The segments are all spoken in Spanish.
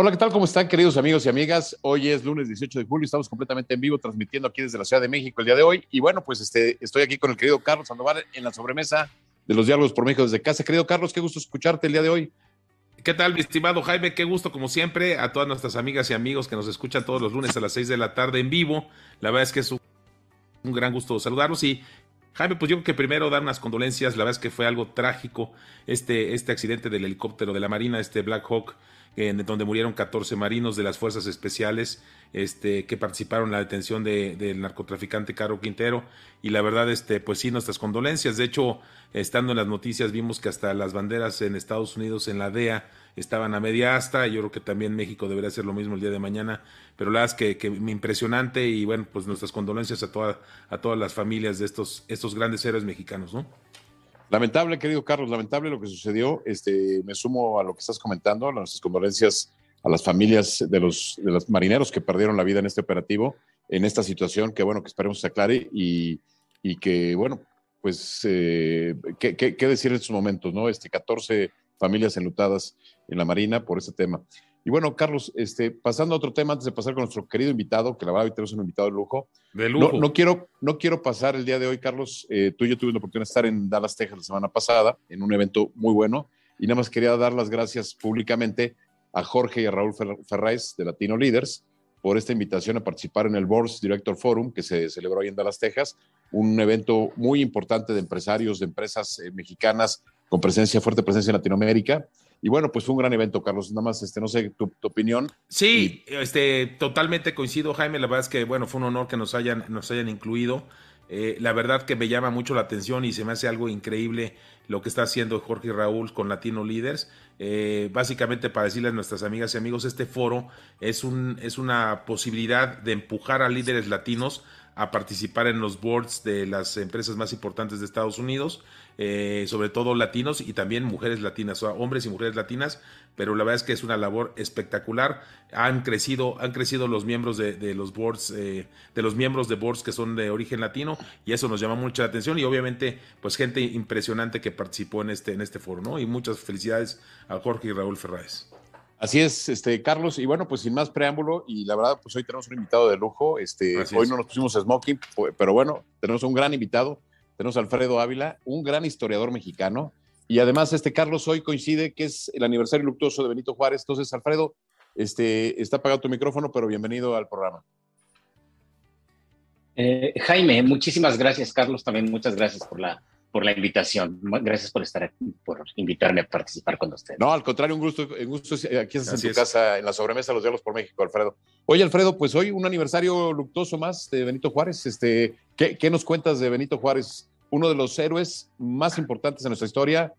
Hola, ¿qué tal? ¿Cómo están, queridos amigos y amigas? Hoy es lunes 18 de julio, estamos completamente en vivo transmitiendo aquí desde la Ciudad de México el día de hoy. Y bueno, pues este, estoy aquí con el querido Carlos Sandoval en la sobremesa de los diálogos por México desde casa. Querido Carlos, qué gusto escucharte el día de hoy. ¿Qué tal, mi estimado Jaime? Qué gusto, como siempre, a todas nuestras amigas y amigos que nos escuchan todos los lunes a las 6 de la tarde en vivo. La verdad es que es un, gran gusto saludarlos y Jaime, pues yo creo que primero dar unas condolencias, la verdad es que fue algo trágico este, este accidente del helicóptero de la Marina, este Black Hawk, en donde murieron 14 marinos de las fuerzas especiales este, que participaron en la detención del de, narcotraficante Caro Quintero. Y la verdad, este, pues sí, nuestras condolencias. De hecho, estando en las noticias, vimos que hasta las banderas en Estados Unidos, en la DEA, estaban a media asta. Yo creo que también México debería hacer lo mismo el día de mañana. Pero la verdad es que, que impresionante y bueno, pues nuestras condolencias a, toda, a todas las familias de estos, estos grandes héroes mexicanos, ¿no? Lamentable, querido Carlos, lamentable lo que sucedió. Este, me sumo a lo que estás comentando, a nuestras condolencias a las familias de los, de los marineros que perdieron la vida en este operativo, en esta situación, que bueno, que esperemos se aclare y, que, bueno, pues, eh, ¿qué, qué, qué, decir en estos momentos, no? Este, 14 familias enlutadas en la Marina por este tema. Y bueno, Carlos, este, pasando a otro tema, antes de pasar con nuestro querido invitado, que la verdad hoy tenemos un invitado de lujo. De lujo. No, no quiero, no quiero pasar el día de hoy, Carlos. Eh, tú y yo tuvimos la oportunidad de estar en Dallas, Texas la semana pasada, en un evento muy bueno. Y nada más quería dar las gracias públicamente a Jorge y a Raúl Ferráez de Latino Leaders por esta invitación a participar en el Boards Director Forum que se celebró ahí en Dallas, Texas, un evento muy importante de empresarios, de empresas eh, mexicanas con presencia, fuerte presencia en Latinoamérica. Y bueno, pues fue un gran evento, Carlos. Nada más, este, no sé tu, tu opinión. Sí, y... este, totalmente coincido, Jaime. La verdad es que, bueno, fue un honor que nos hayan, nos hayan incluido. Eh, la verdad que me llama mucho la atención y se me hace algo increíble lo que está haciendo Jorge y Raúl con Latino Leaders. Eh, básicamente para decirles a nuestras amigas y amigos, este foro es, un, es una posibilidad de empujar a líderes latinos a participar en los boards de las empresas más importantes de Estados Unidos, eh, sobre todo latinos y también mujeres latinas, o sea, hombres y mujeres latinas, pero la verdad es que es una labor espectacular. Han crecido, han crecido los miembros de, los boards, eh, de los miembros de boards que son de origen latino, y eso nos llama mucha atención, y obviamente, pues gente impresionante que participó en este, en este foro, ¿no? Y muchas felicidades a Jorge y Raúl Ferráez. Así es, este, Carlos, y bueno, pues sin más preámbulo, y la verdad, pues hoy tenemos un invitado de lujo, este, Así hoy es. no nos pusimos smoking, pero bueno, tenemos un gran invitado, tenemos a Alfredo Ávila, un gran historiador mexicano, y además, este Carlos hoy coincide que es el aniversario luctuoso de Benito Juárez, entonces, Alfredo, este, está apagado tu micrófono, pero bienvenido al programa. Eh, Jaime, muchísimas gracias, Carlos, también muchas gracias por la, por la invitación. Gracias por estar aquí, por invitarme a participar con ustedes. No, al contrario, un gusto, un gusto aquí estás en tu es. casa, en la sobremesa Los Diálogos por México, Alfredo. Oye, Alfredo, pues hoy un aniversario luctuoso más de Benito Juárez. Este, ¿qué, ¿Qué nos cuentas de Benito Juárez? Uno de los héroes más importantes en nuestra historia.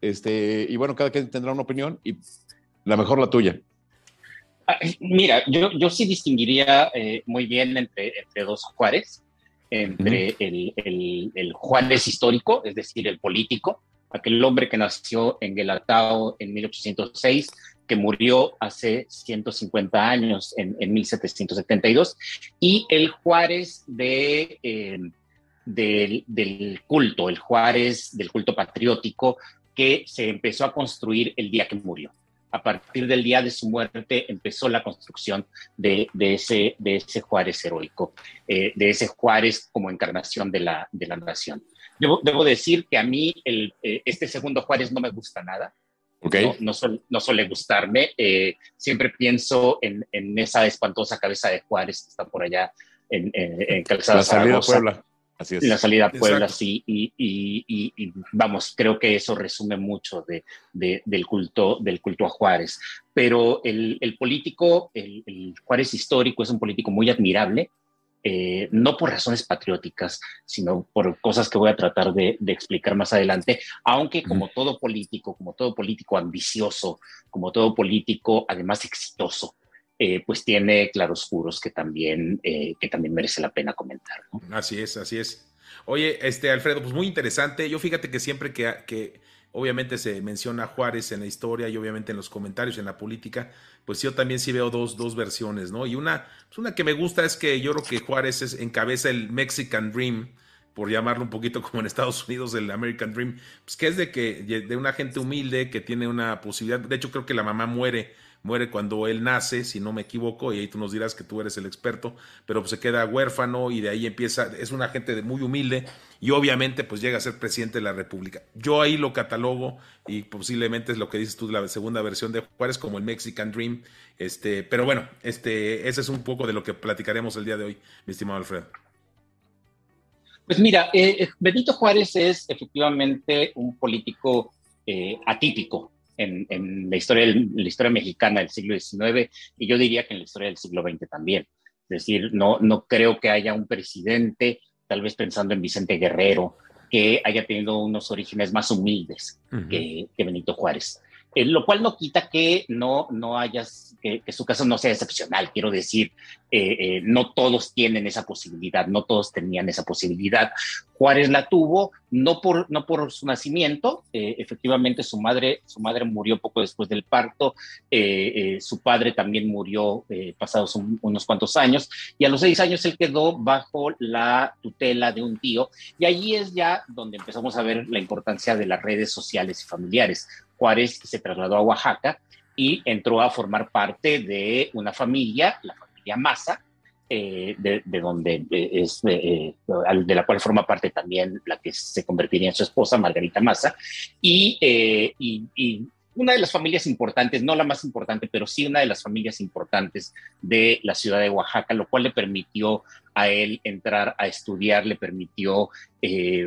Este, y bueno, cada quien tendrá una opinión y la mejor la tuya. Mira, yo, yo sí distinguiría eh, muy bien entre, entre dos Juárez entre uh -huh. el, el, el, Juárez histórico, es decir, el político, aquel hombre que nació en Guelatao en 1806, que murió hace 150 años, en, en 1772, y el Juárez de, eh, del, del culto, el Juárez del culto patriótico, que se empezó a construir el día que murió a partir del día de su muerte empezó la construcción de, de, ese, de ese, Juárez heroico, eh, de ese Juárez como encarnación de la, de la nación. Debo, debo, decir que a mí el, eh, este segundo Juárez no me gusta nada. Okay. No, no, suele, no, suele gustarme. Eh, siempre pienso en, en, esa espantosa cabeza de Juárez que está por allá en, en, en Calzada la salida Puebla. Así es. La salida a Puebla, Exacto. sí, y, y, y, y, vamos, creo que eso resume mucho de, de, del, culto, del culto a Juárez. Pero el, el político, el, el, Juárez histórico es un político muy admirable, eh, no por razones patrióticas, sino por cosas que voy a tratar de, de explicar más adelante, aunque como todo político, como todo político ambicioso, como todo político además exitoso, eh, pues tiene claroscuros que también, eh, que también merece la pena comentar. Así es, así es. Oye, este Alfredo, pues muy interesante. Yo fíjate que siempre que, que obviamente se menciona Juárez en la historia y obviamente en los comentarios, en la política, pues yo también sí veo dos, dos versiones, ¿no? Y una, pues una que me gusta es que yo creo que Juárez es, encabeza el Mexican Dream, por llamarlo un poquito como en Estados Unidos, el American Dream, pues que es de que de una gente humilde que tiene una posibilidad, de hecho creo que la mamá muere muere cuando él nace, si no me equivoco, y ahí tú nos dirás que tú eres el experto, pero pues se queda huérfano y de ahí empieza, es una gente muy humilde y obviamente pues llega a ser presidente de la República. Yo ahí lo catalogo y posiblemente es lo que dices tú, la segunda versión de Juárez como el Mexican Dream, este, pero bueno, este, ese es un poco de lo que platicaremos el día de hoy, mi estimado Alfredo. Pues mira, eh, eh, Benito Juárez es efectivamente un político eh, atípico en, la, historia, la historia mexicana del siglo XIX y yo diría que en la historia del siglo XX también. Es decir, no, no creo que haya un presidente, tal vez pensando en Vicente Guerrero, que haya tenido unos orígenes más humildes que, Benito Juárez. Eh, lo cual no quita que no, no hayas, que, su caso no sea excepcional. Quiero decir, eh, eh, no todos tienen esa posibilidad, no todos tenían esa posibilidad. Juárez la tuvo, no por, no por su nacimiento, efectivamente su madre, su madre murió poco después del parto, su padre también murió pasados unos cuantos años, y a los seis años él quedó bajo la tutela de un tío, y allí es ya donde empezamos a ver la importancia de las redes sociales y familiares. Juárez se trasladó a Oaxaca y entró a formar parte de una familia, la familia Maza, eh, de, donde eh, es, eh, de la cual forma parte también la que se convertiría en su esposa, Margarita Maza, y, y, una de las familias importantes, no la más importante, pero sí una de las familias importantes de la ciudad de Oaxaca, lo cual le permitió a él entrar a estudiar, le permitió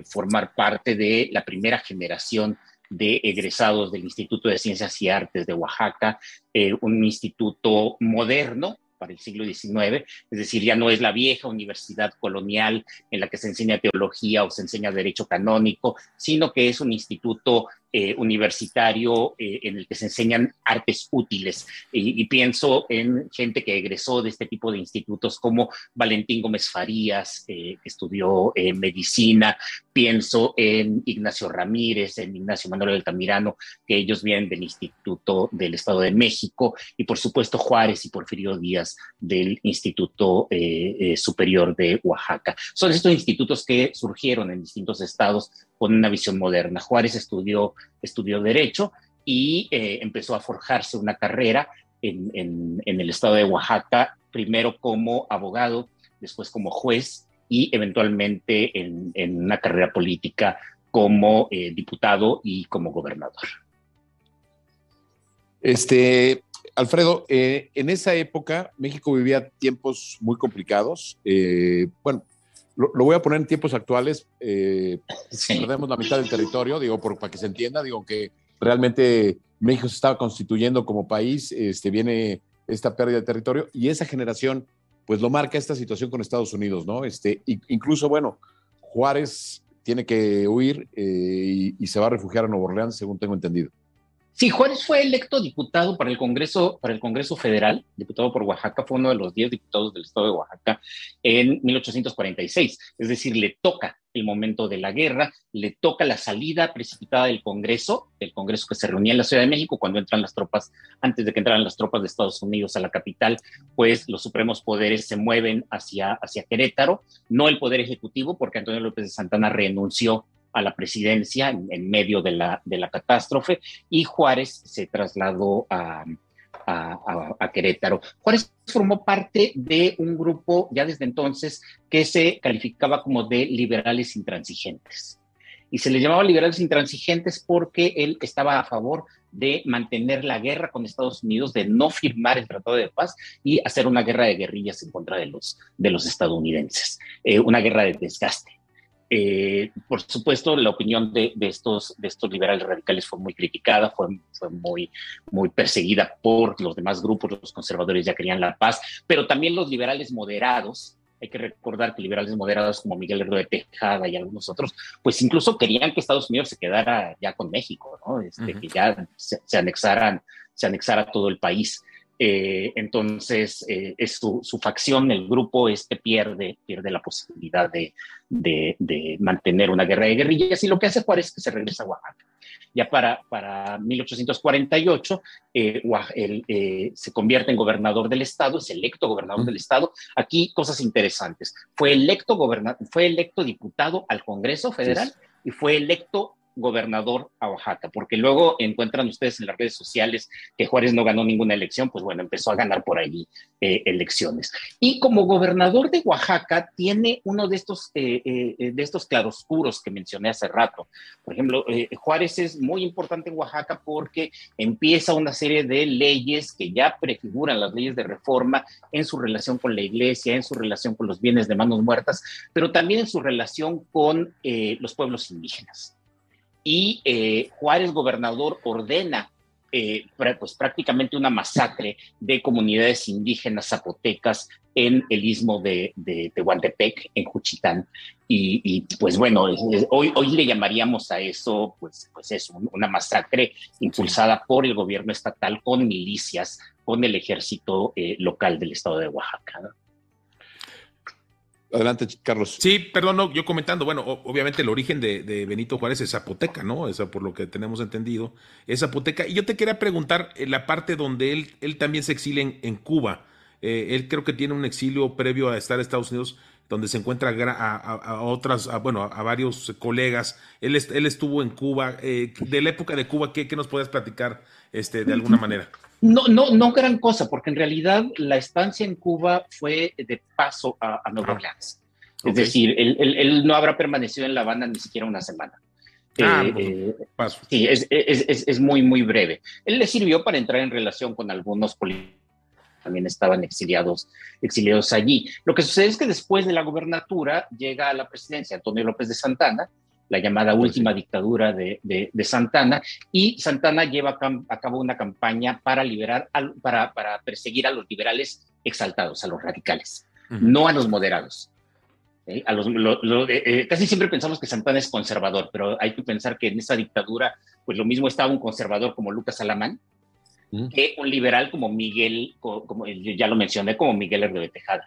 formar parte de la primera generación de egresados del Instituto de Ciencias y Artes de Oaxaca, eh, un instituto moderno para el siglo XIX, es decir, ya no es la vieja universidad colonial en la que se enseña teología o se enseña derecho canónico, sino que es un instituto eh, universitario eh, en el que se enseñan artes útiles. Y, pienso en gente que egresó de este tipo de institutos como Valentín Gómez Farías, eh, que estudió medicina, pienso en Ignacio Ramírez, en Ignacio Manuel Altamirano, que ellos vienen del Instituto del Estado de México, y por supuesto Juárez y Porfirio Díaz del Instituto Superior de Oaxaca. Son estos institutos que surgieron en distintos estados con una visión moderna. Juárez estudió, estudió Derecho y eh, empezó a forjarse una carrera en, el estado de Oaxaca, primero como abogado, después como juez y eventualmente en, una carrera política como eh, diputado y como gobernador. Este, Alfredo, eh, en esa época México vivía tiempos muy complicados. bueno, lo, voy a poner en tiempos actuales. Eh, Perdemos la mitad del territorio, digo, por, para que se entienda, digo que realmente México se estaba constituyendo como país, este, viene esta pérdida de territorio y esa generación, pues lo marca esta situación con Estados Unidos, ¿no? Este, incluso, bueno, Juárez tiene que huir eh, y, y se va a refugiar a Nuevo Orleans, según tengo entendido. Sí, Juárez fue electo diputado para el Congreso, para el Congreso Federal, diputado por Oaxaca, fue uno de los 10 diputados del estado de Oaxaca en 1846. Es decir, le toca el momento de la guerra, le toca la salida precipitada del Congreso, el Congreso que se reunía en la Ciudad de México cuando entran las tropas, antes de que entraran las tropas de Estados Unidos a la capital, pues los supremos poderes se mueven hacia, hacia Querétaro, no el Poder Ejecutivo, porque Antonio López de Santana renunció a la presidencia en, medio de la, de la, catástrofe y Juárez se trasladó a, a, Querétaro. Juárez formó parte de un grupo ya desde entonces que se calificaba como de liberales intransigentes. Y se le llamaba liberales intransigentes porque él estaba a favor de mantener la guerra con Estados Unidos, de no firmar el Tratado de Paz y hacer una guerra de guerrillas en contra de los, de los estadounidenses, eh, una guerra de desgaste. Eh, por supuesto, la opinión de, estos, de estos liberales radicales fue muy criticada, fue, fue, muy, muy perseguida por los demás grupos, los conservadores ya querían la paz, pero también los liberales moderados, hay que recordar que liberales moderados como Miguel Herrero de Tejada y algunos otros, pues incluso querían que Estados Unidos se quedara ya con México, ¿no? Este, que ya se, se, anexaran, se anexara todo el país. Eh, entonces, eh, es su, facción, el grupo este pierde, pierde la posibilidad de, de, mantener una guerra de guerrillas y lo que hace Juárez es que se regresa a Oaxaca. Ya para, para 1848, eh, se convierte en gobernador del estado, es electo gobernador del estado. Aquí cosas interesantes. Fue electo, fue electo diputado al Congreso Federal y fue electo gobernador a Oaxaca, porque luego encuentran ustedes en las redes sociales que Juárez no ganó ninguna elección, pues bueno, empezó a ganar por allí eh, elecciones. Y como gobernador de Oaxaca tiene uno de estos, eh, eh, de estos claroscuros que mencioné hace rato. Por ejemplo, Juárez es muy importante en Oaxaca porque empieza una serie de leyes que ya prefiguran las leyes de reforma en su relación con la iglesia, en su relación con los bienes de manos muertas, pero también en su relación con los pueblos indígenas y eh, Juárez gobernador ordena eh, pues prácticamente una masacre de comunidades indígenas zapotecas en el istmo de, Tehuantepec, en Juchitán. Y, pues bueno, hoy, hoy le llamaríamos a eso, pues, pues es una masacre impulsada por el gobierno estatal con milicias, con el ejército eh, local del estado de Oaxaca. Adelante, Carlos. Sí, perdón, no, yo comentando, bueno, obviamente el origen de, Benito Juárez es Zapoteca, ¿no? Esa por lo que tenemos entendido, es Zapoteca. Y yo te quería preguntar, en la parte donde él, él también se exilia en, Cuba, eh, él creo que tiene un exilio previo a estar en Estados Unidos, donde se encuentra a, otras, bueno, a varios colegas. Él, él estuvo en Cuba. Eh, de la época de Cuba, ¿qué, qué nos puedes platicar este, de alguna manera? No, no, no gran cosa, porque en realidad la estancia en Cuba fue de paso a, Nueva Orleans. Es decir, él, no habrá permanecido en La Habana ni siquiera una semana. Ah, eh, eh, paso. Sí, es, es, muy, muy breve. Él le sirvió para entrar en relación con algunos políticos también estaban exiliados, exiliados allí. Lo que sucede es que después de la gubernatura llega a la presidencia Antonio López de Santana, la llamada pues última dictadura de, Santana, y Santana lleva a cabo una campaña para liberar, para, perseguir a los liberales exaltados, a los radicales, no a los moderados. A los, eh, eh, casi siempre pensamos que Santana es conservador, pero hay que pensar que en esa dictadura, pues lo mismo estaba un conservador como Lucas Alamán, que un liberal como Miguel, como, ya lo mencioné, como Miguel Herrera de Tejada.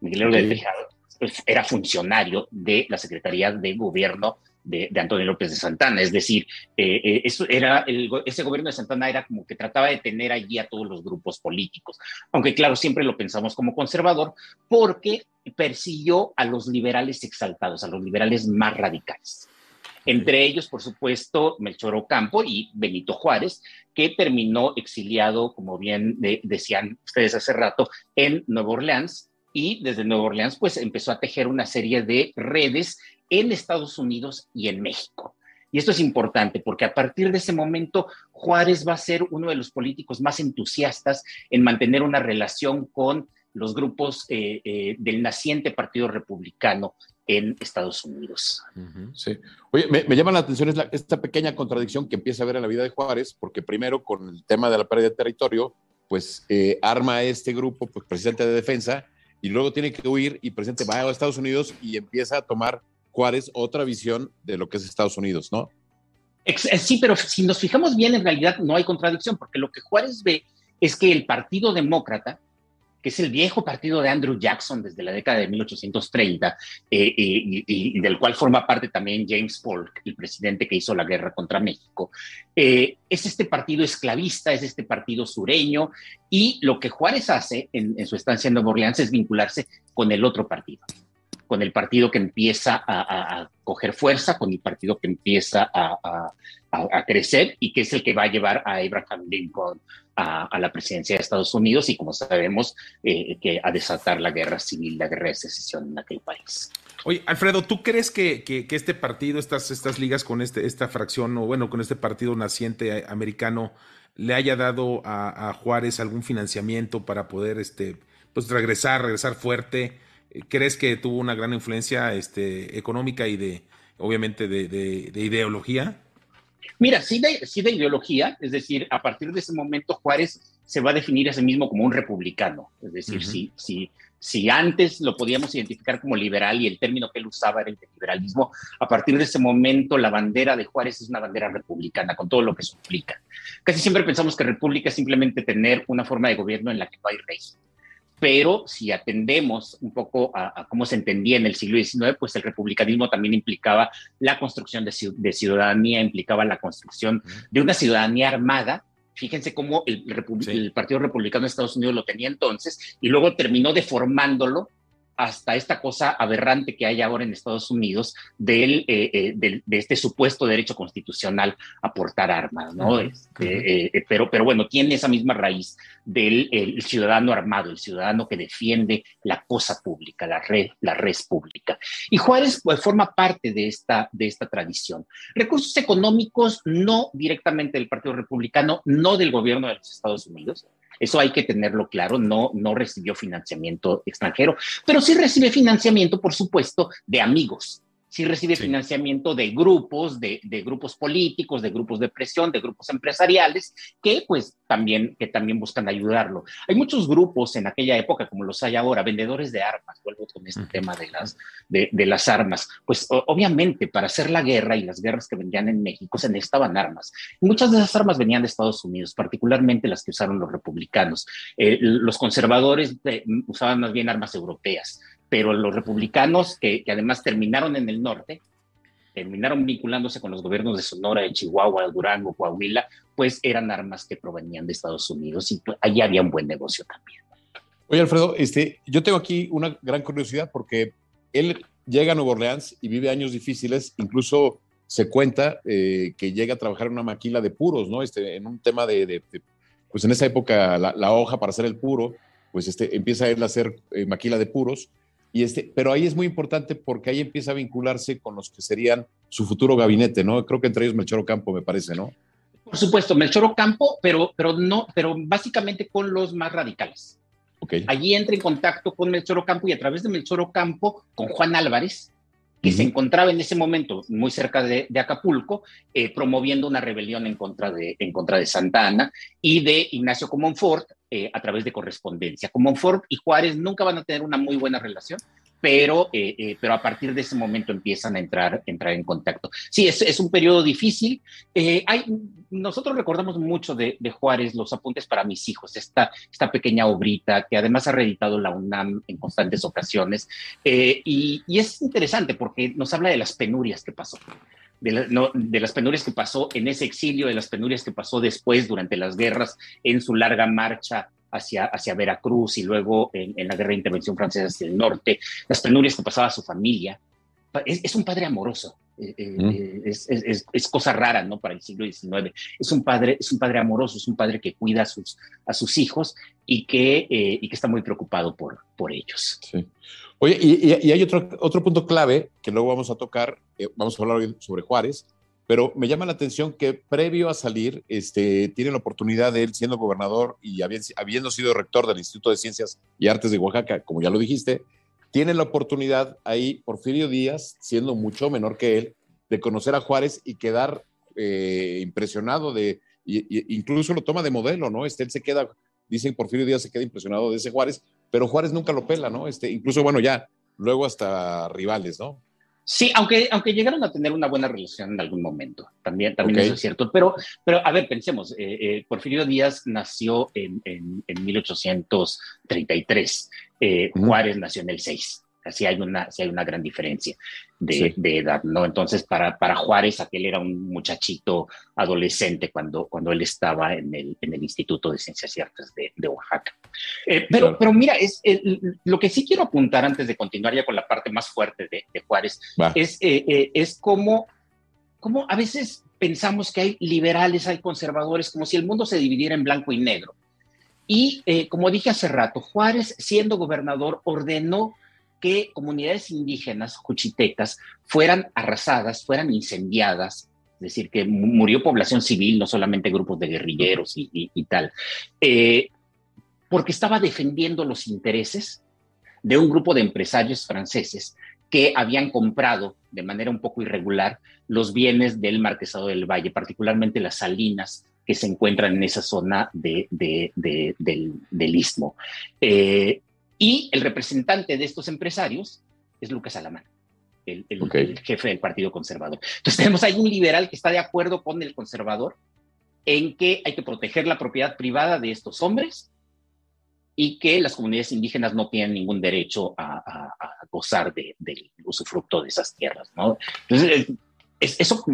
Miguel Herrera de Tejada pues, era funcionario de la Secretaría de Gobierno de, Antonio López de Santana. Es decir, eh, eh, eso era ese gobierno de Santana era como que trataba de tener allí a todos los grupos políticos. Aunque claro, siempre lo pensamos como conservador porque persiguió a los liberales exaltados, a los liberales más radicales. Entre ellos, por supuesto, Melchor Ocampo y Benito Juárez, que terminó exiliado, como bien decían ustedes hace rato, en Nueva Orleans, y desde Nueva Orleans pues empezó a tejer una serie de redes en Estados Unidos y en México. Y esto es importante porque a partir de ese momento Juárez va a ser uno de los políticos más entusiastas en mantener una relación con los grupos eh, eh, del naciente Partido Republicano en Estados Unidos. Sí. Oye, me, llama la atención esta pequeña contradicción que empieza a ver en la vida de Juárez, porque primero con el tema de la pérdida de territorio, pues eh, arma este grupo, pues presidente de defensa, y luego tiene que huir y presidente va a Estados Unidos y empieza a tomar Juárez otra visión de lo que es Estados Unidos, ¿no? Eh, sí, pero si nos fijamos bien, en realidad no hay contradicción, porque lo que Juárez ve es que el Partido Demócrata, que es el viejo partido de Andrew Jackson desde la década de 1830, eh, y, del cual forma parte también James Polk, el presidente que hizo la guerra contra México, eh, es este partido esclavista, es este partido sureño, y lo que Juárez hace en, su estancia en Nueva Orleans es vincularse con el otro partido con el partido que empieza a, coger fuerza, con el partido que empieza a, crecer y que es el que va a llevar a Abraham Lincoln a, la presidencia de Estados Unidos y como sabemos, eh, a desatar la guerra civil, la guerra de secesión en aquel país. Oye, Alfredo, ¿tú crees que, este partido, estas, estas ligas con este, esta fracción, o bueno, con este partido naciente americano, le haya dado a, Juárez algún financiamiento para poder este, pues regresar, regresar fuerte? ¿Crees que tuvo una gran influencia este, económica y de, obviamente, de, ideología? Mira, sí de, sí de ideología, es decir, a partir de ese momento Juárez se va a definir a sí mismo como un republicano, es decir, si, si, si antes lo podíamos identificar como liberal y el término que él usaba era el de liberalismo, a partir de ese momento la bandera de Juárez es una bandera republicana, con todo lo que eso implica. Casi siempre pensamos que república es simplemente tener una forma de gobierno en la que no hay rey pero si atendemos un poco a, cómo se entendía en el siglo XIX, pues el republicanismo también implicaba la construcción de, ciudadanía, implicaba la construcción de una ciudadanía armada. Fíjense cómo el, Partido Republicano de Estados Unidos lo tenía entonces y luego terminó deformándolo hasta esta cosa aberrante que hay ahora en Estados Unidos del, eh, eh, de este supuesto derecho constitucional a portar armas, ¿no? Este, eh, pero, pero bueno, tiene esa misma raíz del ciudadano armado, el ciudadano que defiende la cosa pública, la red, la red pública. Y Juárez pues, forma parte de esta, de esta tradición. Recursos económicos no directamente del Partido Republicano, no del gobierno de los Estados Unidos, eso hay que tenerlo claro, no, no recibió financiamiento extranjero, pero sí recibe financiamiento, por supuesto, de amigos, sí recibe financiamiento de grupos, de, grupos políticos, de grupos de presión, de grupos empresariales, que pues también, que también buscan ayudarlo. Hay muchos grupos en aquella época, como los hay ahora, vendedores de armas, vuelvo con este tema de las, de, las armas. Pues obviamente para hacer la guerra y las guerras que vendían en México se necesitaban armas. muchas de esas armas venían de Estados Unidos, particularmente las que usaron los republicanos. Eh, los conservadores eh, usaban más bien armas europeas pero los republicanos, que, además terminaron en el norte, terminaron vinculándose con los gobiernos de Sonora, de Chihuahua, Durango, Coahuila, pues eran armas que provenían de Estados Unidos y pues, allí había un buen negocio también. Oye, Alfredo, este, yo tengo aquí una gran curiosidad porque él llega a Nueva Orleans y vive años difíciles, incluso se cuenta eh, que llega a trabajar en una maquila de puros, ¿no? Este, en un tema de, pues en esa época la, hoja para hacer el puro, pues este, empieza él a hacer eh, maquila de puros y este, pero ahí es muy importante porque ahí empieza a vincularse con los que serían su futuro gabinete, ¿no? Creo que entre ellos Melchor Ocampo, me parece, ¿no? Por supuesto, Melchor Ocampo, pero, pero no, pero básicamente con los más radicales. Okay. Allí entra en contacto con Melchor Ocampo y a través de Melchor Ocampo con Juan Álvarez, que se encontraba en ese momento muy cerca de, Acapulco, eh, promoviendo una rebelión en contra, de, en contra de Santa Ana, y de Ignacio Comonfort eh, a través de correspondencia. Comonfort y Juárez nunca van a tener una muy buena relación, pero, eh, eh, pero a partir de ese momento empiezan a entrar, entrar en contacto. Sí, es, es un periodo difícil. Eh, hay, nosotros recordamos mucho de, Juárez, los apuntes para mis hijos, esta, esta pequeña obrita que además ha reeditado la UNAM en constantes ocasiones. Y, es interesante porque nos habla de las penurias que pasó. De, no, de, las penurias que pasó en ese exilio, de las penurias que pasó después durante las guerras, en su larga marcha hacia, hacia Veracruz y luego en, la guerra de intervención francesa hacia el norte, las penurias que pasaba a su familia. Es, un padre amoroso, eh, eh, mm. eh, es, es, cosa rara, ¿no? Para el siglo XIX. Es un padre, es un padre amoroso, es un padre que cuida a sus, a sus hijos y que, y que está muy preocupado por, por ellos. Sí. Oye, y, y, hay otro, otro punto clave que luego vamos a tocar, vamos a hablar hoy sobre Juárez, pero me llama la atención que previo a salir, este, tiene la oportunidad de él, siendo gobernador y habiendo sido rector del Instituto de Ciencias y Artes de Oaxaca, como ya lo dijiste, tiene la oportunidad ahí, Porfirio Díaz, siendo mucho menor que él, de conocer a Juárez y quedar eh, impresionado de, incluso lo toma de modelo, ¿no? Este, él se queda, dicen Porfirio Díaz se queda impresionado de ese Juárez, pero Juárez nunca lo pela, ¿no? Este, incluso, bueno, ya, luego hasta rivales, ¿no? Sí, aunque, aunque llegaron a tener una buena relación en algún momento, también, también eso es cierto. Pero, pero a ver, pensemos, eh, eh, Porfirio Díaz nació en, en, en 1833, eh, Juárez nació en el 6 sí hay una, hay una gran diferencia de, edad, ¿no? Entonces, para, para Juárez, aquel era un muchachito adolescente cuando, cuando él estaba en el, en el Instituto de Ciencias y Artes de, Oaxaca. Eh, pero, pero mira, es, lo que sí quiero apuntar antes de continuar ya con la parte más fuerte de, Juárez, es, eh, eh, es cómo, cómo a veces pensamos que hay liberales, hay conservadores, como si el mundo se dividiera en blanco y negro. Y como dije hace rato, Juárez, siendo gobernador, ordenó que comunidades indígenas juchitecas fueran arrasadas, fueran incendiadas, es decir, que murió población civil, no solamente grupos de guerrilleros y, tal, eh, porque estaba defendiendo los intereses de un grupo de empresarios franceses que habían comprado de manera un poco irregular los bienes del Marquesado del Valle, particularmente las salinas que se encuentran en esa zona del, istmo. Eh, y el representante de estos empresarios es Lucas Alamán, el, jefe del Partido Conservador. Entonces tenemos ahí un liberal que está de acuerdo con el conservador en que hay que proteger la propiedad privada de estos hombres y que las comunidades indígenas no tienen ningún derecho a, gozar del usufructo de esas tierras. ¿no? Entonces, eso,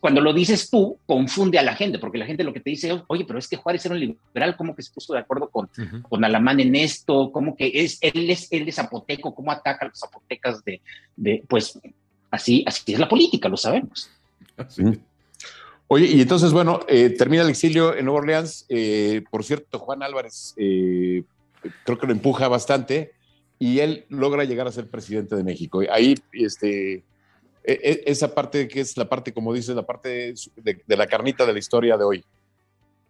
cuando lo dices tú, confunde a la gente, porque la gente lo que te dice, oye, pero es que Juárez era un liberal, ¿cómo que se puso de acuerdo con, con Alamán en esto? ¿Cómo que es, él es, él es zapoteco? ¿Cómo ataca a los zapotecas de, de, pues, así, así es la política, lo sabemos. Oye, y entonces, bueno, eh, termina el exilio en Nueva Orleans. Eh, por cierto, Juan Álvarez eh, creo que lo empuja bastante y él logra llegar a ser presidente de México. Ahí, este, esa parte que es la parte, como dices, la parte de, la carnita de la historia de hoy.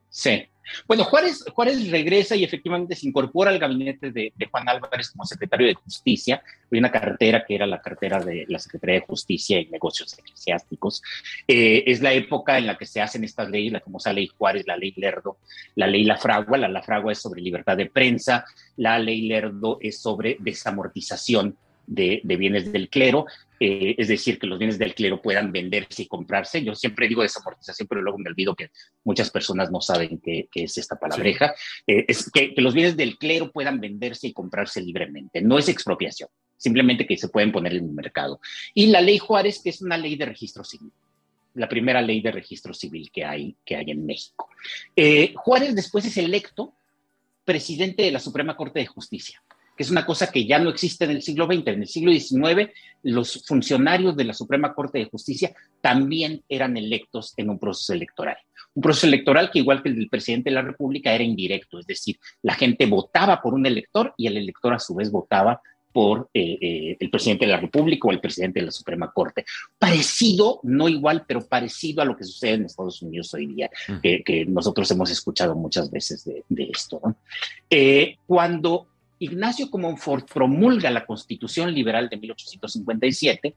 Sí. Bueno, Juárez, Juárez regresa y efectivamente se incorpora al gabinete de, Juan Álvarez como secretario de Justicia. Hay una cartera que era la cartera de la Secretaría de Justicia y Negocios Eclesiásticos. Eh, es la época en la que se hacen estas leyes, la famosa ley Juárez, la ley Lerdo, la ley La Fragua. La La Fragua es sobre libertad de prensa, la ley Lerdo es sobre desamortización de, bienes del clero, eh, es decir, que los bienes del clero puedan venderse y comprarse. Yo siempre digo desamortización, pero luego me olvido que muchas personas no saben qué, es esta palabreja. Eh, es que, los bienes del clero puedan venderse y comprarse libremente. No es expropiación, simplemente que se pueden poner en el mercado. Y la ley Juárez, que es una ley de registro civil la primera ley de registro civil que hay, que hay en México. Eh, Juárez después es electo presidente de la Suprema Corte de Justicia que es una cosa que ya no existe en el siglo XX. En el siglo XIX, los funcionarios de la Suprema Corte de Justicia también eran electos en un proceso electoral. Un proceso electoral que, igual que el del presidente de la República, era indirecto, es decir, la gente votaba por un elector y el elector a su vez votaba por eh, eh, el presidente de la República o el presidente de la Suprema Corte. Parecido, no igual, pero parecido a lo que sucede en Estados Unidos hoy día, que, nosotros hemos escuchado muchas veces de, esto. Eh, cuando Ignacio Comonfort promulga la Constitución Liberal de 1857,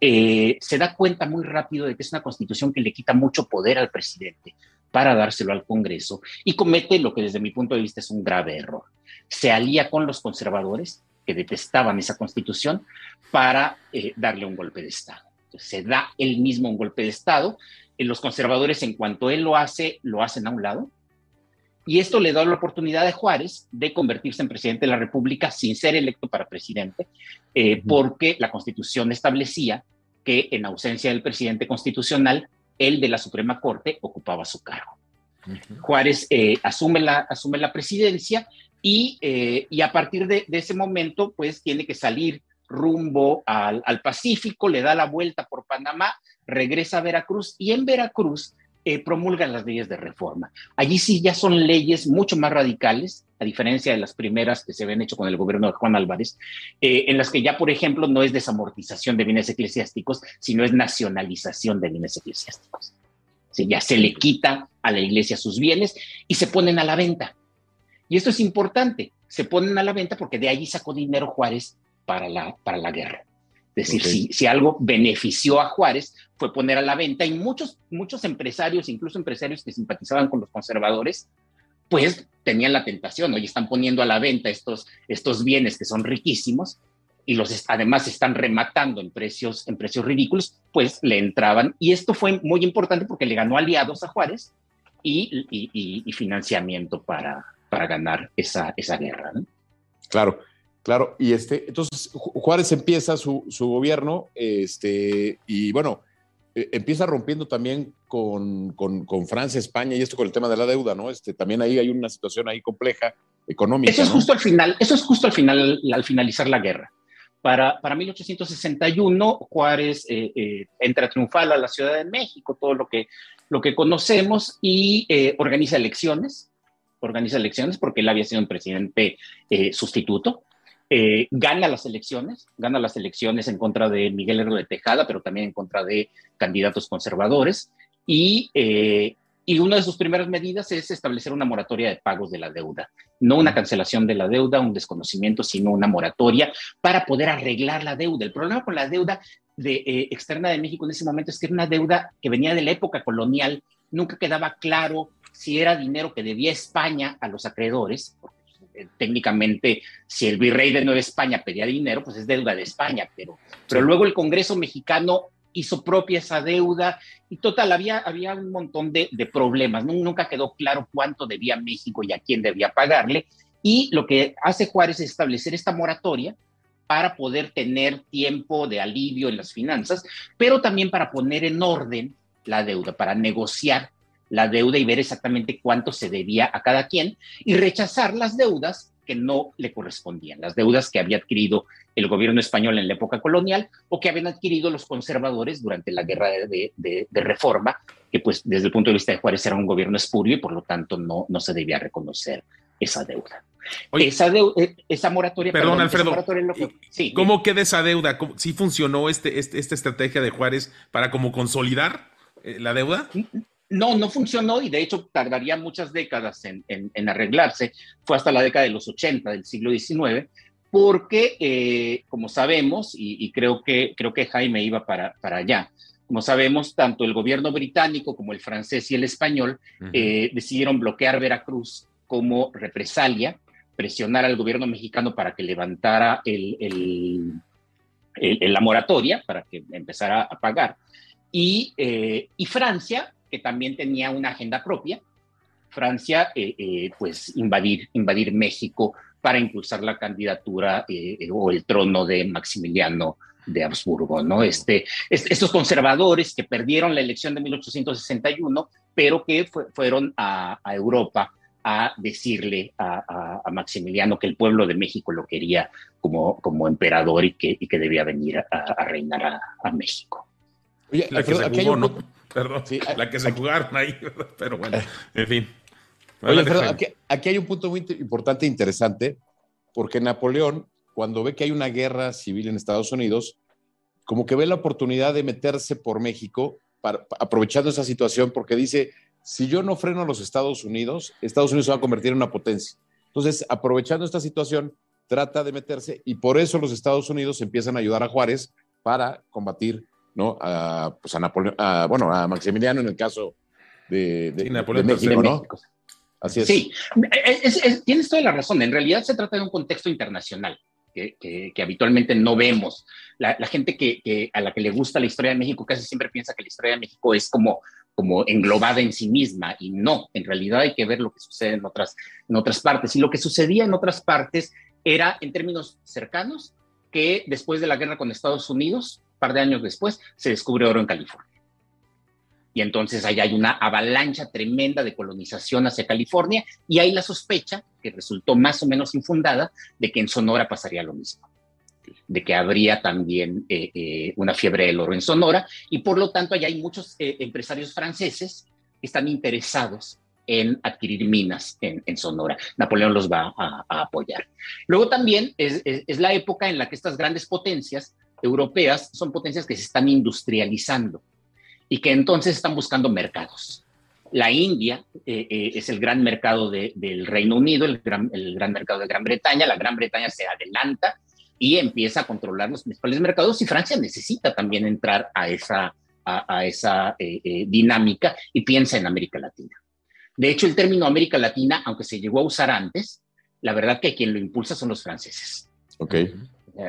eh, se da cuenta muy rápido de que es una constitución que le quita mucho poder al presidente para dárselo al Congreso y comete lo que desde mi punto de vista es un grave error. Se alía con los conservadores que detestaban esa constitución para eh, darle un golpe de Estado. se da él mismo un golpe de Estado. Eh, los conservadores, en cuanto él lo hace, lo hacen a un lado y esto le da la oportunidad a Juárez de convertirse en presidente de la República sin ser electo para presidente, eh, porque la Constitución establecía que en ausencia del presidente constitucional, el de la Suprema Corte ocupaba su cargo. Juárez eh, asume, la, asume la presidencia y, eh, y a partir de, ese momento, pues tiene que salir rumbo al, al Pacífico, le da la vuelta por Panamá, regresa a Veracruz y en Veracruz eh, promulgan las leyes de reforma. Allí sí ya son leyes mucho más radicales, a diferencia de las primeras que se habían hecho con el gobierno de Juan Álvarez, eh, en las que ya, por ejemplo, no es desamortización de bienes eclesiásticos, sino es nacionalización de bienes eclesiásticos. ya se le quita a la iglesia sus bienes y se ponen a la venta. Y esto es importante, se ponen a la venta porque de ahí sacó dinero Juárez para la, para la guerra. Es decir, si, si, algo benefició a Juárez fue poner a la venta y muchos, muchos empresarios, incluso empresarios que simpatizaban con los conservadores, pues tenían la tentación, hoy están poniendo a la venta estos, estos bienes que son riquísimos y los además están rematando en precios, en precios ridículos, pues le entraban. Y esto fue muy importante porque le ganó aliados a Juárez y, y, financiamiento para, para ganar esa, esa guerra. Claro. Claro, y este, entonces Juárez empieza su, su gobierno, este, y bueno, empieza rompiendo también con, con, Francia, España, y esto con el tema de la deuda, ¿no? Este, también ahí hay una situación ahí compleja, económica. Eso es justo al final, eso es justo al final, al finalizar la guerra. Para, para 1861, Juárez eh, eh, entra triunfal a la Ciudad de México, todo lo que, lo que conocemos, y eh, organiza elecciones, organiza elecciones porque él había sido un presidente sustituto, eh, gana las elecciones, gana las elecciones en contra de Miguel Herro de Tejada, pero también en contra de candidatos conservadores. Y, eh, y una de sus primeras medidas es establecer una moratoria de pagos de la deuda. No una cancelación de la deuda, un desconocimiento, sino una moratoria para poder arreglar la deuda. El problema con la deuda de, eh, externa de México en ese momento es que era una deuda que venía de la época colonial. Nunca quedaba claro si era dinero que debía España a los acreedores, eh, técnicamente, si el virrey de Nueva España pedía dinero, pues es deuda de España, pero, pero luego el Congreso mexicano hizo propia esa deuda y total, había, había un montón de, problemas, nunca quedó claro cuánto debía México y a quién debía pagarle. Y lo que hace Juárez es establecer esta moratoria para poder tener tiempo de alivio en las finanzas, pero también para poner en orden la deuda, para negociar la deuda y ver exactamente cuánto se debía a cada quien y rechazar las deudas que no le correspondían, las deudas que había adquirido el gobierno español en la época colonial o que habían adquirido los conservadores durante la guerra de, reforma, que pues desde el punto de vista de Juárez era un gobierno espurio y por lo tanto no, no se debía reconocer esa deuda esa, eh, esa moratoria. Perdón, Alfredo. ¿Cómo queda esa deuda? ¿Sí funcionó este, este, esta estrategia de Juárez para como consolidar eh, la deuda? No, no funcionó y de hecho tardaría muchas décadas en, en, arreglarse. Fue hasta la década de los 80 del siglo XIX, porque, eh, como sabemos, y, creo, que, creo que Jaime iba para, para allá, como sabemos, tanto el gobierno británico como el francés y el español decidieron bloquear Veracruz como represalia presionar al gobierno mexicano para que levantara el, la moratoria, para que empezara a pagar. Y, eh, y, Francia, que también tenía una agenda propia, Francia, eh, eh, pues invadir, invadir México para impulsar la candidatura o el trono de Maximiliano de Habsburgo, ¿no? Este, estos conservadores que perdieron la elección de 1861, pero que fueron a, a Europa a decirle a, Maximiliano que el pueblo de México lo quería como, como emperador y que, y que debía venir a, reinar a, México. la que se jugó, ¿no? Perdón, la que se jugaron ahí, pero bueno, en fin. Oye, aquí, aquí, hay un punto muy importante e interesante, porque Napoleón, cuando ve que hay una guerra civil en Estados Unidos, como que ve la oportunidad de meterse por México, para, aprovechando esa situación, porque dice, si yo no freno a los Estados Unidos, Estados Unidos se va a convertir en una potencia. Entonces, aprovechando esta situación, trata de meterse y por eso los Estados Unidos empiezan a ayudar a Juárez para combatir ¿no? a, pues a, bueno, a Maximiliano en el caso de, México, ¿no? Así es. Sí, tienes toda la razón. En realidad se trata de un contexto internacional que, habitualmente no vemos. La, gente que, a la que le gusta la historia de México casi siempre piensa que la historia de México es como, como englobada en sí misma y no, en realidad hay que ver lo que sucede en otras, en otras partes. Y lo que sucedía en otras partes era, en términos cercanos, que después de la guerra con Estados Unidos, un par de años después, se descubre oro en California. Y entonces ahí hay una avalancha tremenda de colonización hacia California y hay la sospecha, que resultó más o menos infundada, de que en Sonora pasaría lo mismo de que habría también eh, eh, una fiebre del oro en Sonora y por lo tanto allá hay muchos eh, empresarios franceses que están interesados en adquirir minas en, Sonora. Napoleón los va a, apoyar. Luego también es, es, la época en la que estas grandes potencias europeas son potencias que se están industrializando y que entonces están buscando mercados. La India es el gran mercado del Reino Unido, el gran, mercado de Gran Bretaña. La Gran Bretaña se adelanta y empieza a controlar los principales mercados y Francia necesita también entrar a esa, a, esa eh, eh, dinámica y piensa en América Latina. De hecho, el término América Latina, aunque se llegó a usar antes, la verdad que quien lo impulsa son los franceses. Okay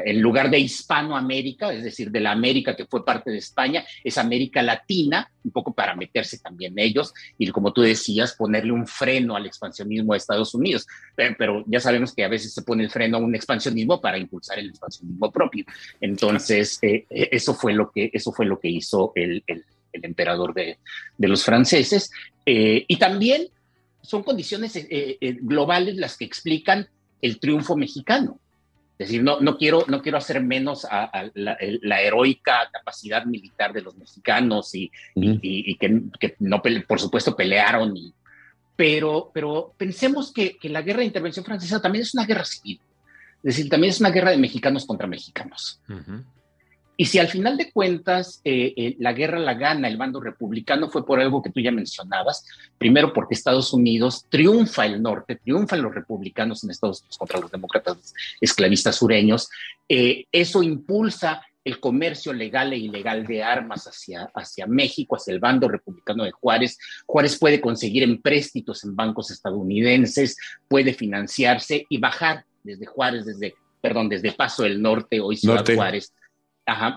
en lugar de Hispanoamérica, es decir, de la América que fue parte de España, es América Latina, un poco para meterse también ellos y, como tú decías, ponerle un freno al expansionismo de Estados Unidos. Pero, ya sabemos que a veces se pone el freno a un expansionismo para impulsar el expansionismo propio. Entonces, eh, eh, eso, fue lo que, eso fue lo que hizo el, emperador de, los franceses. Eh, y también son condiciones globales las que explican el triunfo mexicano. Es decir, no, no, quiero, no quiero hacer menos a, la, heroica capacidad militar de los mexicanos y, y, que, que, no, por supuesto, pelearon. Y, pero, pero pensemos que, que, la guerra de intervención francesa también es una guerra civil. Es decir, también es una guerra de mexicanos contra mexicanos. Y si al final de cuentas eh, eh, la guerra la gana el bando republicano fue por algo que tú ya mencionabas, primero porque Estados Unidos triunfa el norte, triunfan los republicanos en Estados Unidos contra los demócratas esclavistas sureños, eh, eso impulsa el comercio legal e ilegal de armas hacia, hacia México, hacia el bando republicano de Juárez. Juárez puede conseguir empréstitos en bancos estadounidenses, puede financiarse y bajar desde Juárez, desde, perdón, desde Paso del Norte, hoy Ciudad Juárez,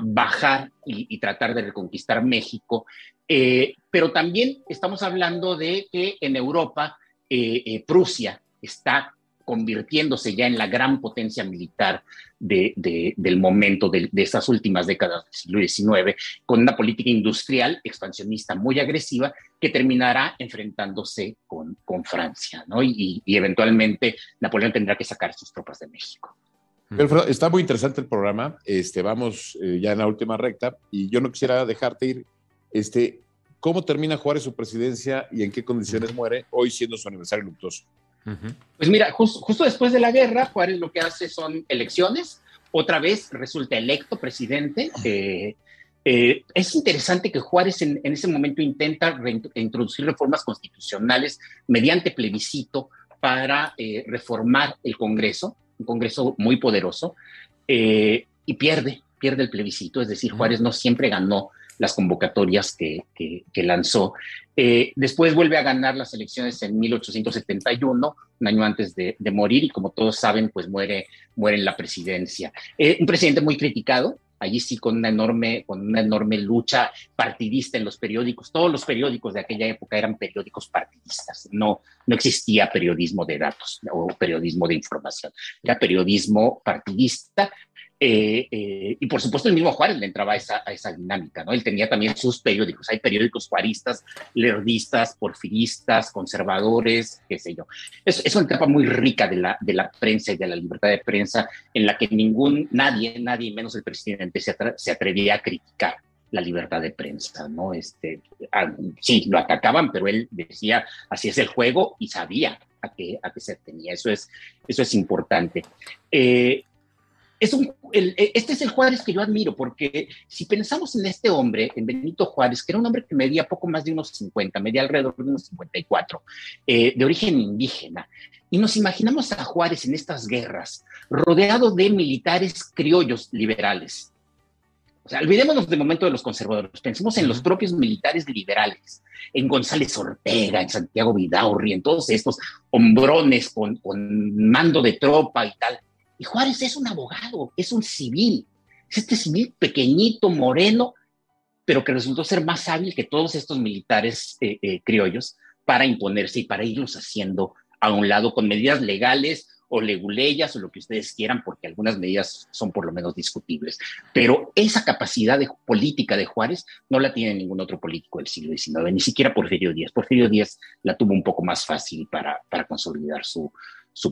bajar y, tratar de reconquistar México. Eh, pero también estamos hablando de que en Europa eh, eh, Prusia está convirtiéndose ya en la gran potencia militar del momento de, de estas últimas décadas del siglo XIX, con una política industrial expansionista muy agresiva que terminará enfrentándose con, con Francia, ¿no? Y, eventualmente Napoleón tendrá que sacar sus tropas de México. Está muy interesante el programa. Este, vamos eh, ya en la última recta y yo no quisiera dejarte ir. Este, ¿Cómo termina Juárez su presidencia y en qué condiciones muere hoy siendo su aniversario luctuoso? Pues mira, justo después de la guerra, Juárez lo que hace son elecciones. Otra vez resulta electo presidente. Eh, eh, es interesante que Juárez en, ese momento intenta introducir reformas constitucionales mediante plebiscito para eh, reformar el Congreso, un Congreso muy poderoso, y pierde, pierde el plebiscito. Es decir, Juárez no siempre ganó las convocatorias que, lanzó. Eh, después vuelve a ganar las elecciones en 1871, un año antes de, morir, y como todos saben, pues muere, muere en la presidencia. Eh, un presidente muy criticado, allí sí con una enorme, con una enorme lucha partidista en los periódicos. Todos los periódicos de aquella época eran periódicos partidistas, no, no existía periodismo de datos o periodismo de información, era periodismo partidista eh, eh, y por supuesto el mismo Juárez le entraba a esa, a esa, dinámica, ¿no? Él tenía también sus periódicos, hay periódicos juaristas, lerdistas, porfiristas, conservadores, qué sé yo. Es, es una etapa muy rica de la, de la prensa y de la libertad de prensa en la que ningún, nadie, nadie menos el presidente se, se atrevía a criticar la libertad de prensa, ¿no? Este, sí, lo atacaban, pero él decía, así es el juego y sabía a qué, a qué se tenía. Eso es, eso es importante. Eh, e, este es el Juárez que yo admiro, porque si pensamos en este hombre, en Benito Juárez, que era un hombre que medía poco más de unos 50, medía alrededor de unos 54, eh, de origen indígena, y nos imaginamos a Juárez en estas guerras, rodeado de militares criollos liberales. O sea, olvidémonos de momento de los conservadores, pensemos en los propios militares liberales, en González Ortega, en Santiago Vidaurri, en todos estos hombrones con, con mando de tropa y tal y Juárez es un abogado, es un civil, es este civil pequeñito, moreno, pero que resultó ser más hábil que todos estos militares eh, eh, criollos para imponerse y para irlos haciendo a un lado con medidas legales o leguleyas o lo que ustedes quieran, porque algunas medidas son por lo menos discutibles. Pero esa capacidad de política de Juárez no la tiene ningún otro político del siglo XIX, ni siquiera Porfirio Díaz. Porfirio Díaz la tuvo un poco más fácil para, consolidar su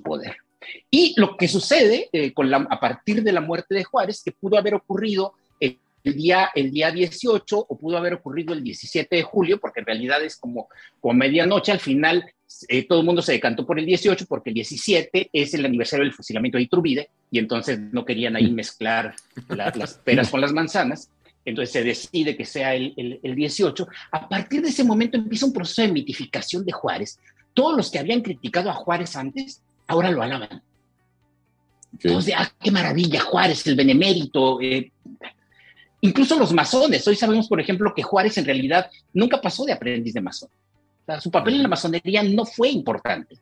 poder. Y lo que sucede eh, con la, a partir de la muerte de Juárez, que pudo haber ocurrido el, día, el día 18 o pudo haber ocurrido el 17 de julio, porque en realidad es como, como medianoche, al final eh, todo el mundo se decantó por el 18 porque el 17 es el aniversario del fusilamiento de Iturbide y entonces no querían ahí mezclar las peras con las manzanas. Entonces se decide que sea el, el, el 18. A partir de ese momento empieza un proceso de mitificación de Juárez. Todos los que habían criticado a Juárez antes ahora lo alaban. Entonces, ah, qué maravilla, Juárez, el benemérito. Eh, incluso los masones. Hoy sabemos, por ejemplo, que Juárez en realidad nunca pasó de aprendiz de masón. su papel en la masonería no fue importante.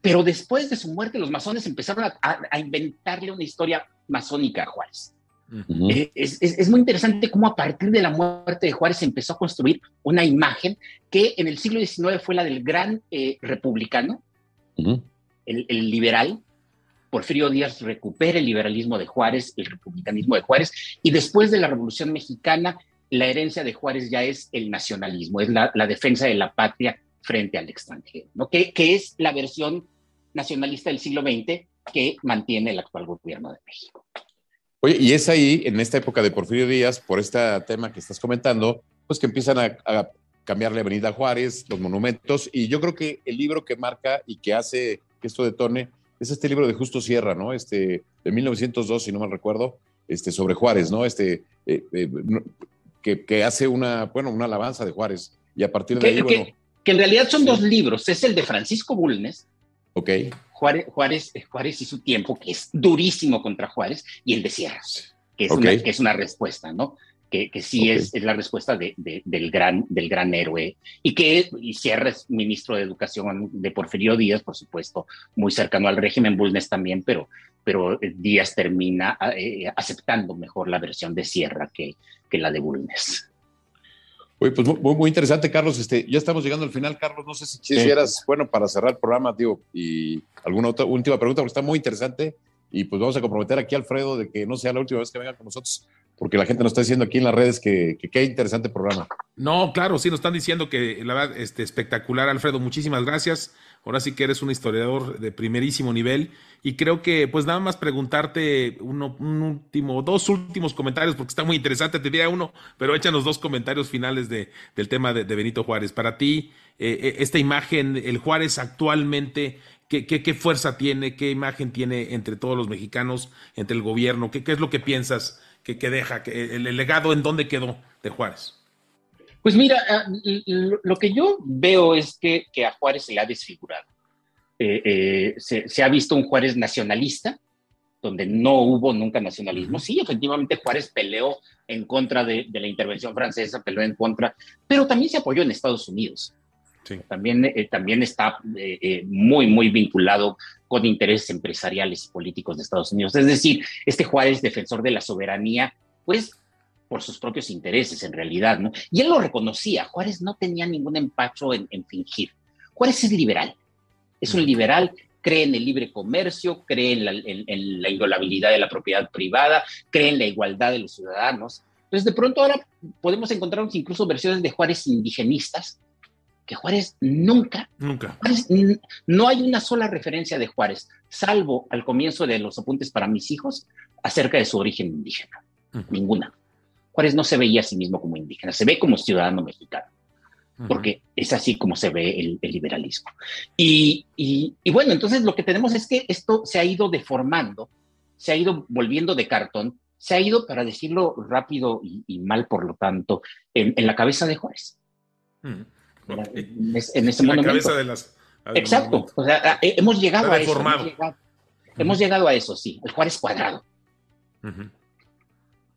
Pero después de su muerte, los masones empezaron a, inventarle una historia masónica a Juárez. Eh, es, muy interesante cómo a partir de la muerte de Juárez se empezó a construir una imagen que en el siglo XIX fue la del gran eh, republicano, el, liberal, Porfirio Díaz recupera el liberalismo de Juárez, el republicanismo de Juárez, y después de la Revolución Mexicana, la herencia de Juárez ya es el nacionalismo, es la, defensa de la patria frente al extranjero, ¿no? que, es la versión nacionalista del siglo XX que mantiene el actual gobierno de México. Oye, y es ahí, en esta época de Porfirio Díaz, por este tema que estás comentando, pues que empiezan a, a cambiarle Avenida Juárez, los monumentos, y yo creo que el libro que marca y que hace que esto detone, es este libro de Justo Sierra, ¿no? Este, de 1902, si no mal recuerdo, este, sobre Juárez, ¿no? Este, eh, eh, que, que, hace una, bueno, una alabanza de Juárez. Y a partir de ahí, que, que en realidad son dos libros. Es el de Francisco Bulnes. Ok. Juárez, Juárez, Juárez y su tiempo, que es durísimo contra Juárez, y el de Sierra, que es, una, que es una respuesta, ¿no? Que, sí es, es, la respuesta de, del, gran, del gran héroe. Y que y Sierra es ministro de Educación de Porfirio Díaz, por supuesto, muy cercano al régimen, Bulnes también, pero, pero Díaz termina eh, aceptando mejor la versión de Sierra que, que la de Bulnes. Oye, pues muy, muy, interesante, Carlos. Este, ya estamos llegando al final, Carlos. No sé si quisieras, bueno, para cerrar el programa, digo, y alguna otra última pregunta, porque está muy interesante. Y pues vamos a comprometer aquí a Alfredo de que no sea la última vez que venga con nosotros, porque la gente nos está diciendo aquí en las redes que qué interesante programa. No, claro, sí, nos están diciendo que la verdad, este, espectacular, Alfredo. Muchísimas gracias. Ahora sí que eres un historiador de primerísimo nivel y creo que pues nada más preguntarte uno, un último, dos últimos comentarios porque está muy interesante, te diría uno, pero échanos dos comentarios finales de, del tema de, Benito Juárez. Para ti, eh, eh, esta imagen, el Juárez actualmente, ¿qué, ¿qué, fuerza tiene, qué imagen tiene entre todos los mexicanos, entre el gobierno? ¿Qué, qué es lo que piensas que, que deja, que el, el legado en dónde quedó de Juárez? Pues mira, ah, lo que yo veo es que, a Juárez se le ha desfigurado. Eh, eh, se, ha visto un Juárez nacionalista, donde no hubo nunca nacionalismo. Sí, efectivamente Juárez peleó en contra de, la intervención francesa, peleó en contra, pero también se apoyó en Estados Unidos. También, eh, también está muy, muy vinculado con intereses empresariales y políticos de Estados Unidos. Es decir, este Juárez, defensor de la soberanía, pues por sus propios intereses en realidad, ¿no? Y él lo reconocía, Juárez no tenía ningún empacho en, fingir. Juárez es liberal, es un liberal, cree en el libre comercio, cree en la, en, la, inviolabilidad de la propiedad privada, cree en la igualdad de los ciudadanos. Entonces, de pronto ahora podemos encontrarnos incluso versiones de Juárez indigenistas, que Juárez nunca, nunca. no hay una sola referencia de Juárez, salvo al comienzo de los apuntes para mis hijos, acerca de su origen indígena. Ninguna. Juárez no se veía a sí mismo como indígena, se ve como ciudadano mexicano, porque es así como se ve el, liberalismo. Y, bueno, entonces lo que tenemos es que esto se ha ido deformando, se ha ido volviendo de cartón, se ha ido, para decirlo rápido y, mal, por lo tanto, en, la cabeza de Juárez. En, ese momento. La cabeza de las... Exacto, o sea, hemos llegado a eso. Hemos llegado, a eso, sí, el Juárez cuadrado.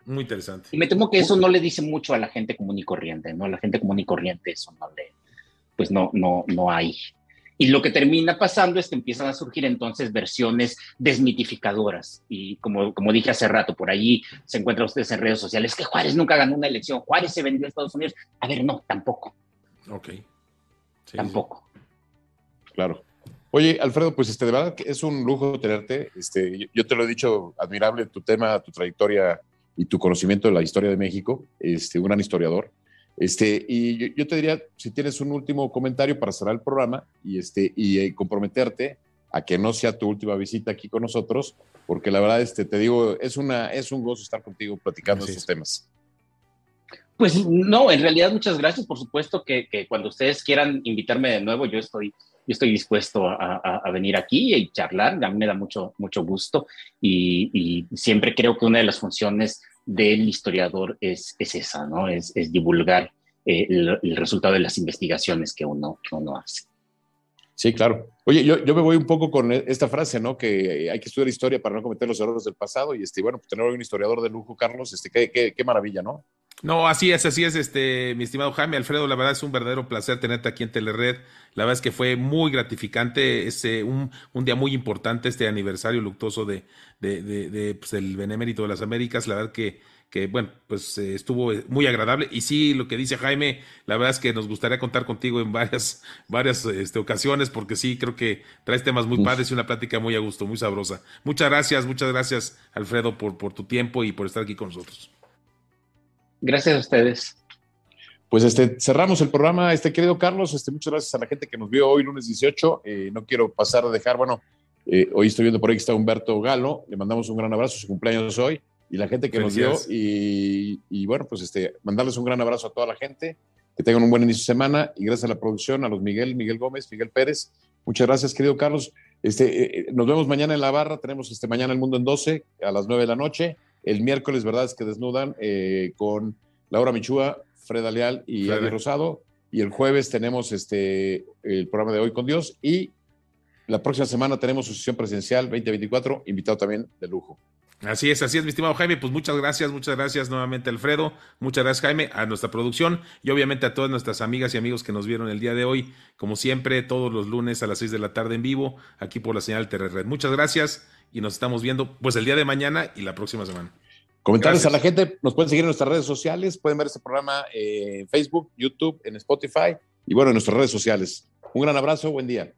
Muy interesante. Y me temo que eso no le dice mucho a la gente común y corriente, ¿no? A la gente común y corriente eso no le, pues no, no, no hay. Y lo que termina pasando es que empiezan a surgir entonces versiones desmitificadoras. Y como, como dije hace rato, por allí se encuentran ustedes en redes sociales que Juárez nunca ganó una elección, Juárez se vendió a Estados Unidos. A ver, no, tampoco. Ok. tampoco. Claro. Oye, Alfredo, pues este, de verdad que es un lujo tenerte. Este, yo te lo he dicho, admirable tu tema, tu trayectoria y tu conocimiento de la historia de México, este, un gran historiador. Este, y yo, te diría, si tienes un último comentario para cerrar el programa y, este, y, eh, comprometerte a que no sea tu última visita aquí con nosotros, porque la verdad, este, te digo, es, una, es un gozo estar contigo platicando estos temas. Pues no, en realidad muchas gracias, por supuesto que, cuando ustedes quieran invitarme de nuevo, yo estoy yo estoy dispuesto a, venir aquí y charlar, a mí me da mucho, mucho gusto y, y, siempre creo que una de las funciones del historiador es, es esa, ¿no? Es, divulgar eh, el, resultado de las investigaciones que uno, que uno hace. Sí, claro. Oye, yo, yo, me voy un poco con esta frase, ¿no? Que hay que estudiar historia para no cometer los errores del pasado. Y este, bueno, pues tener un historiador de lujo, Carlos, este, qué, qué, qué maravilla, ¿no? No, así es, así es, este, mi estimado Jaime Alfredo, la verdad es un verdadero placer tenerte aquí en Telered. La verdad es que fue muy gratificante, es un, un, día muy importante este aniversario luctuoso de, de, de, pues, el Benemérito de las Américas. La verdad que, que bueno, pues eh, estuvo muy agradable. Y sí, lo que dice Jaime, la verdad es que nos gustaría contar contigo en varias, varias este, ocasiones, porque sí, creo que traes temas muy padres y una plática muy a gusto, muy sabrosa. Muchas gracias, muchas gracias, Alfredo, por, por tu tiempo y por estar aquí con nosotros. Gracias a ustedes. Pues este, cerramos el programa, este querido Carlos, este, muchas gracias a la gente que nos vio hoy, lunes 18. Eh, no quiero pasar a dejar, bueno, eh, hoy estoy viendo por ahí que está Humberto Galo, le mandamos un gran abrazo, su cumpleaños hoy, y la gente que nos vio, y, y, bueno, pues este, mandarles un gran abrazo a toda la gente, que tengan un buen inicio de semana, y gracias a la producción, a los Miguel, Miguel Gómez, Miguel Pérez, muchas gracias, querido Carlos. Este, eh, nos vemos mañana en la barra, tenemos este mañana el mundo en 12, a las 9 de la noche. El miércoles, ¿verdad? Es que desnudan eh, con Laura Michúa, Freda Leal y Adi Rosado. Y el jueves tenemos este, el programa de Hoy con Dios. Y la próxima semana tenemos su sesión presencial 2024, invitado también de lujo. Así es, así es, mi estimado Jaime. Pues muchas gracias, muchas gracias nuevamente, Alfredo. Muchas gracias, Jaime, a nuestra producción y obviamente a todas nuestras amigas y amigos que nos vieron el día de hoy. Como siempre, todos los lunes a las 6 de la tarde en vivo, aquí por la señal Terre Red. Muchas gracias y nos estamos viendo pues el día de mañana y la próxima semana. Comentarles a la gente, nos pueden seguir en nuestras redes sociales, pueden ver este programa en Facebook, YouTube, en Spotify y bueno, en nuestras redes sociales. Un gran abrazo, buen día.